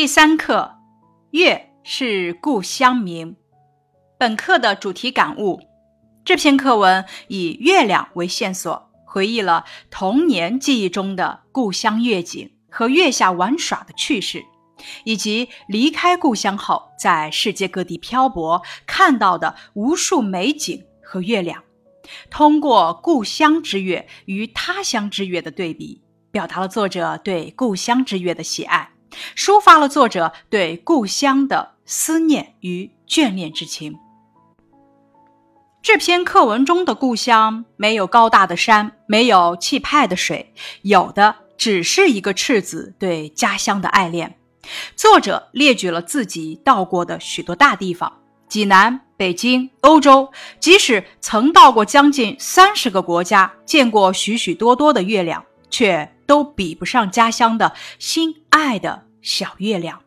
第三课，月是故乡明。本课的主题感悟：这篇课文以月亮为线索，回忆了童年记忆中的故乡月景和月下玩耍的趣事，以及离开故乡后在世界各地漂泊看到的无数美景和月亮。通过故乡之月与他乡之月的对比，表达了作者对故乡之月的喜爱。抒发了作者对故乡的思念与眷恋之情。这篇课文中的故乡没有高大的山，没有气派的水，有的只是一个赤子对家乡的爱恋。作者列举了自己到过的许多大地方：济南、北京、欧洲，即使曾到过将近三十个国家，见过许许多多的月亮，却。都比不上家乡的心爱的小月亮。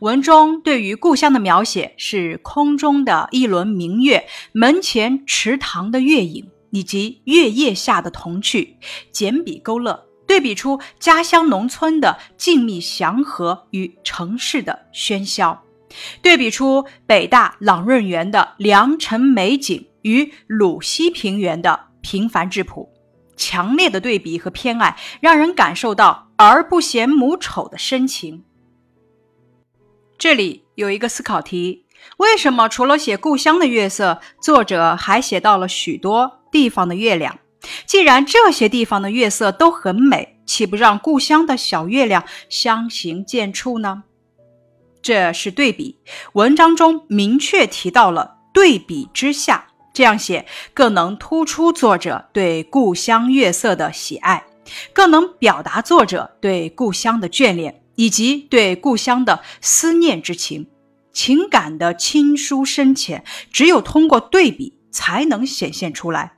文中对于故乡的描写是空中的一轮明月、门前池塘的月影，以及月夜下的童趣，简笔勾勒，对比出家乡农村的静谧祥和与城市的喧嚣，对比出北大朗润园的良辰美景与鲁西平原的平凡质朴。强烈的对比和偏爱，让人感受到儿不嫌母丑的深情。这里有一个思考题：为什么除了写故乡的月色，作者还写到了许多地方的月亮？既然这些地方的月色都很美，岂不让故乡的小月亮相形见绌呢？这是对比。文章中明确提到了对比之下。这样写更能突出作者对故乡月色的喜爱，更能表达作者对故乡的眷恋以及对故乡的思念之情。情感的亲疏深浅，只有通过对比才能显现出来。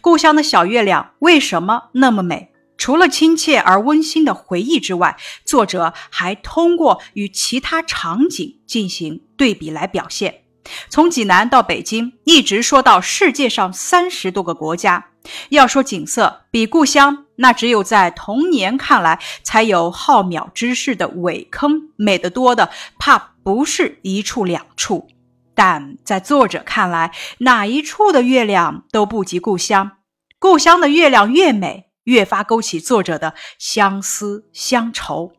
故乡的小月亮为什么那么美？除了亲切而温馨的回忆之外，作者还通过与其他场景进行对比来表现。从济南到北京，一直说到世界上三十多个国家。要说景色比故乡，那只有在童年看来才有浩渺之势的苇坑美得多的，怕不是一处两处。但在作者看来，哪一处的月亮都不及故乡。故乡的月亮越美，越发勾起作者的相思乡愁。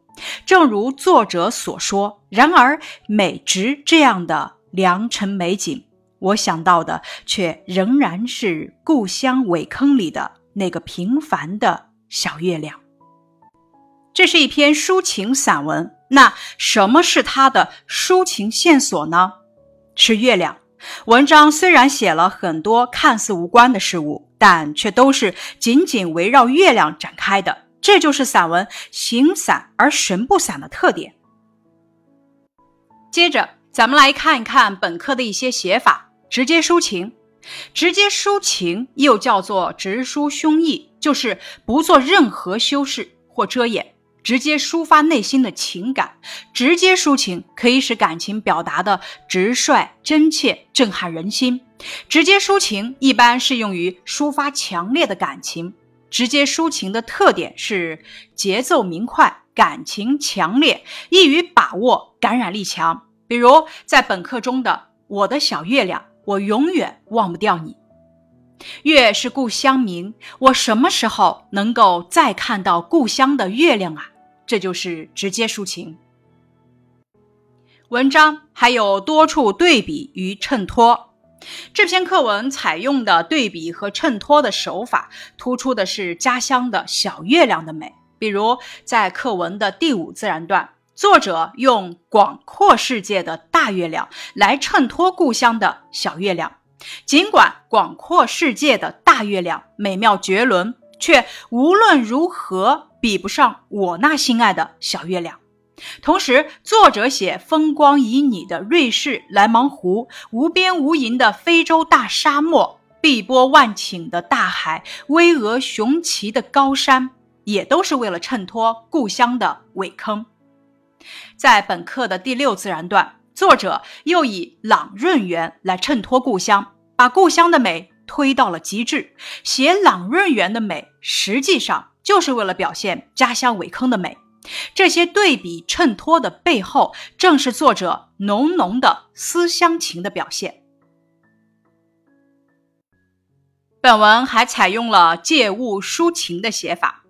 正如作者所说，然而美值这样的。良辰美景，我想到的却仍然是故乡苇坑里的那个平凡的小月亮。这是一篇抒情散文，那什么是它的抒情线索呢？是月亮。文章虽然写了很多看似无关的事物，但却都是紧紧围绕月亮展开的。这就是散文形散而神不散的特点。接着。咱们来看一看本课的一些写法：直接抒情，直接抒情又叫做直抒胸臆，就是不做任何修饰或遮掩，直接抒发内心的情感。直接抒情可以使感情表达的直率、真切、震撼人心。直接抒情一般适用于抒发强烈的感情。直接抒情的特点是节奏明快，感情强烈，易于把握，感染力强。比如在本课中的“我的小月亮”，我永远忘不掉你。月是故乡明，我什么时候能够再看到故乡的月亮啊？这就是直接抒情。文章还有多处对比与衬托。这篇课文采用的对比和衬托的手法，突出的是家乡的小月亮的美。比如在课文的第五自然段。作者用广阔世界的大月亮来衬托故乡的小月亮，尽管广阔世界的大月亮美妙绝伦，却无论如何比不上我那心爱的小月亮。同时，作者写风光旖旎的瑞士莱芒湖、无边无垠的非洲大沙漠、碧波万顷的大海、巍峨雄奇的高山，也都是为了衬托故乡的苇坑。在本课的第六自然段，作者又以朗润园来衬托故乡，把故乡的美推到了极致。写朗润园的美，实际上就是为了表现家乡苇坑的美。这些对比衬托的背后，正是作者浓浓的思乡情的表现。本文还采用了借物抒情的写法。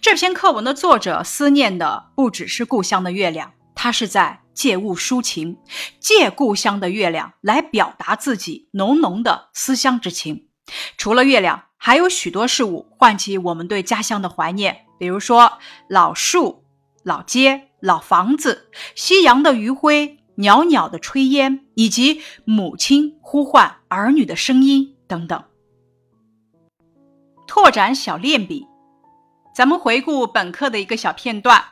这篇课文的作者思念的不只是故乡的月亮，他是在借物抒情，借故乡的月亮来表达自己浓浓的思乡之情。除了月亮，还有许多事物唤起我们对家乡的怀念，比如说老树。老街、老房子、夕阳的余晖、袅袅的炊烟，以及母亲呼唤儿女的声音等等。拓展小练笔，咱们回顾本课的一个小片段。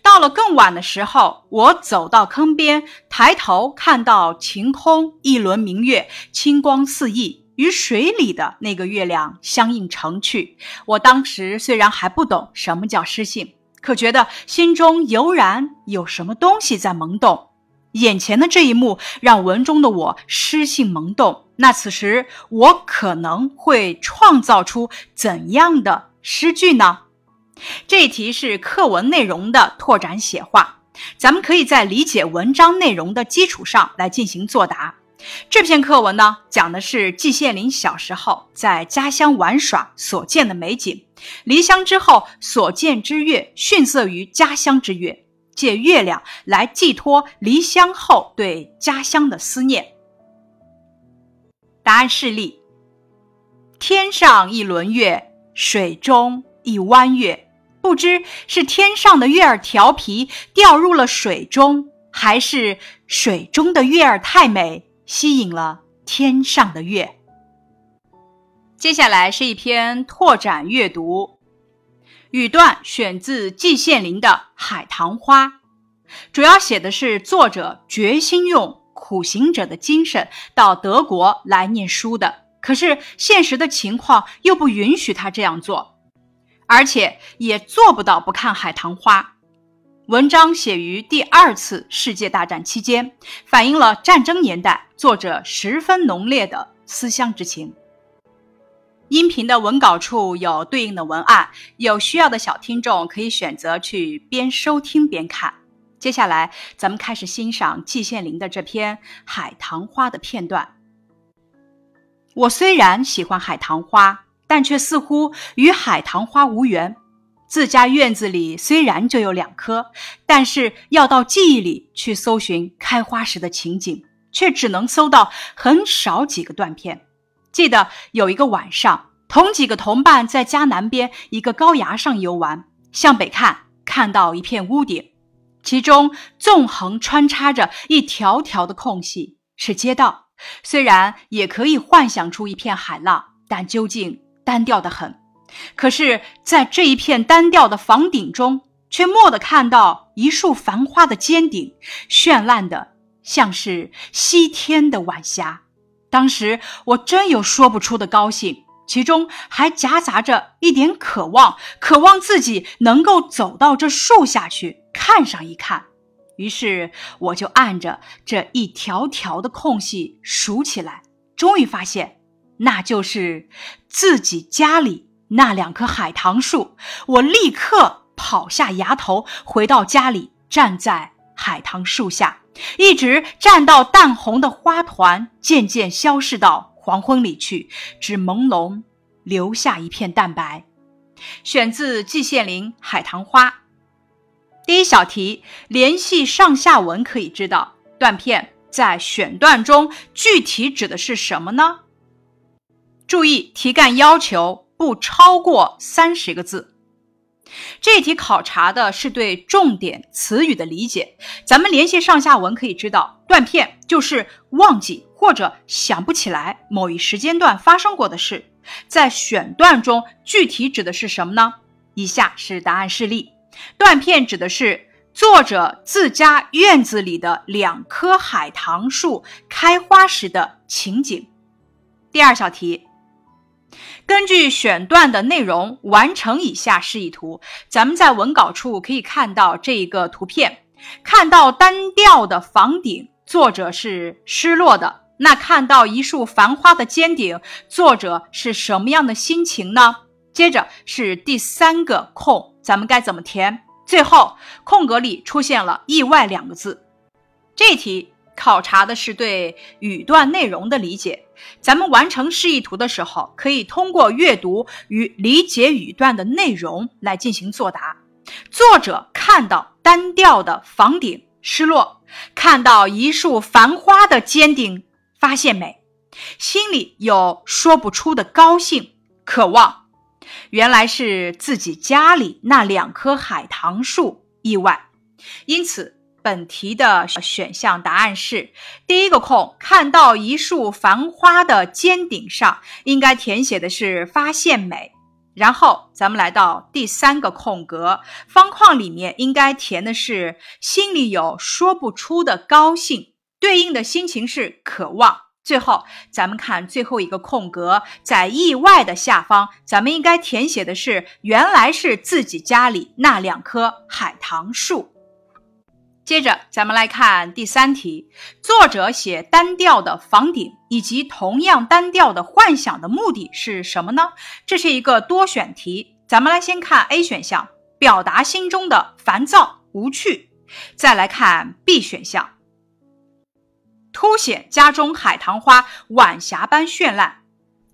到了更晚的时候，我走到坑边，抬头看到晴空，一轮明月，清光四溢，与水里的那个月亮相映成趣。我当时虽然还不懂什么叫诗性。可觉得心中油然有什么东西在萌动，眼前的这一幕让文中的我诗性萌动。那此时我可能会创造出怎样的诗句呢？这一题是课文内容的拓展写话，咱们可以在理解文章内容的基础上来进行作答。这篇课文呢，讲的是季羡林小时候在家乡玩耍所见的美景。离乡之后所见之月逊色于家乡之月，借月亮来寄托离乡后对家乡的思念。答案示例：天上一轮月，水中一弯月。不知是天上的月儿调皮掉入了水中，还是水中的月儿太美吸引了天上的月。接下来是一篇拓展阅读，语段选自季羡林的《海棠花》，主要写的是作者决心用苦行者的精神到德国来念书的，可是现实的情况又不允许他这样做，而且也做不到不看《海棠花》。文章写于第二次世界大战期间，反映了战争年代作者十分浓烈的思乡之情。音频的文稿处有对应的文案，有需要的小听众可以选择去边收听边看。接下来，咱们开始欣赏季羡林的这篇《海棠花》的片段。我虽然喜欢海棠花，但却似乎与海棠花无缘。自家院子里虽然就有两棵，但是要到记忆里去搜寻开花时的情景，却只能搜到很少几个断片。记得有一个晚上，同几个同伴在家南边一个高崖上游玩，向北看，看到一片屋顶，其中纵横穿插着一条条的空隙，是街道。虽然也可以幻想出一片海浪，但究竟单调的很。可是，在这一片单调的房顶中，却蓦地看到一束繁花的尖顶，绚烂的像是西天的晚霞。当时我真有说不出的高兴，其中还夹杂着一点渴望，渴望自己能够走到这树下去看上一看。于是我就按着这一条条的空隙数起来，终于发现，那就是自己家里那两棵海棠树。我立刻跑下崖头，回到家里，站在海棠树下。一直站到淡红的花团渐渐消逝到黄昏里去，只朦胧留下一片淡白。选自季羡林《海棠花》。第一小题，联系上下文可以知道，断片在选段中具体指的是什么呢？注意题干要求不超过三十个字。这题考察的是对重点词语的理解。咱们联系上下文可以知道，断片就是忘记或者想不起来某一时间段发生过的事。在选段中，具体指的是什么呢？以下是答案示例：断片指的是作者自家院子里的两棵海棠树开花时的情景。第二小题。根据选段的内容完成以下示意图。咱们在文稿处可以看到这一个图片，看到单调的房顶，作者是失落的。那看到一束繁花的尖顶，作者是什么样的心情呢？接着是第三个空，咱们该怎么填？最后空格里出现了“意外”两个字。这题考察的是对语段内容的理解。咱们完成示意图的时候，可以通过阅读与理解语段的内容来进行作答。作者看到单调的房顶失落，看到一束繁花的尖顶发现美，心里有说不出的高兴、渴望。原来是自己家里那两棵海棠树意外，因此。本题的选项答案是第一个空，看到一束繁花的尖顶上，应该填写的是发现美。然后咱们来到第三个空格方框里面，应该填的是心里有说不出的高兴，对应的心情是渴望。最后咱们看最后一个空格，在意外的下方，咱们应该填写的是原来是自己家里那两棵海棠树。接着，咱们来看第三题。作者写单调的房顶以及同样单调的幻想的目的是什么呢？这是一个多选题。咱们来先看 A 选项，表达心中的烦躁无趣；再来看 B 选项，凸显家中海棠花晚霞般绚烂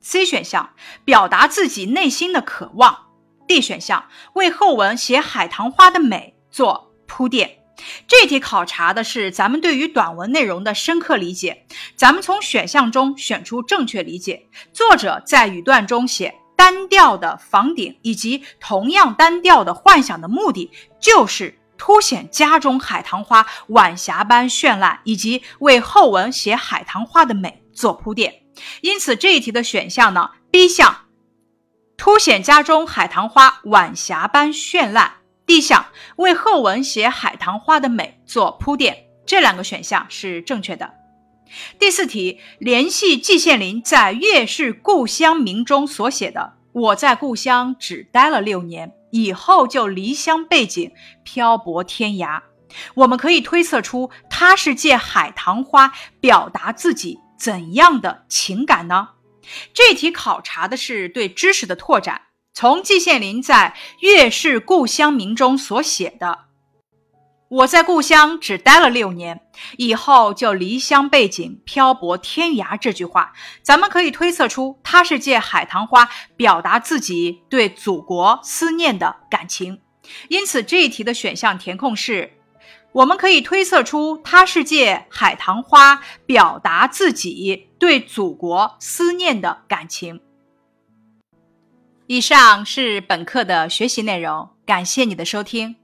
；C 选项，表达自己内心的渴望；D 选项，为后文写海棠花的美做铺垫。这题考察的是咱们对于短文内容的深刻理解。咱们从选项中选出正确理解。作者在语段中写单调的房顶以及同样单调的幻想的目的，就是凸显家中海棠花晚霞般绚烂，以及为后文写海棠花的美做铺垫。因此，这一题的选项呢，B 项，凸显家中海棠花晚霞般绚烂。D 项为后文写海棠花的美做铺垫，这两个选项是正确的。第四题，联系季羡林在《月是故乡明》中所写的“我在故乡只待了六年，以后就离乡背井，漂泊天涯”。我们可以推测出他是借海棠花表达自己怎样的情感呢？这题考察的是对知识的拓展。从季羡林在《月是故乡明》中所写的“我在故乡只待了六年，以后就离乡背井，漂泊天涯”这句话，咱们可以推测出他是借海棠花表达自己对祖国思念的感情。因此，这一题的选项填空是：我们可以推测出他是借海棠花表达自己对祖国思念的感情。以上是本课的学习内容，感谢你的收听。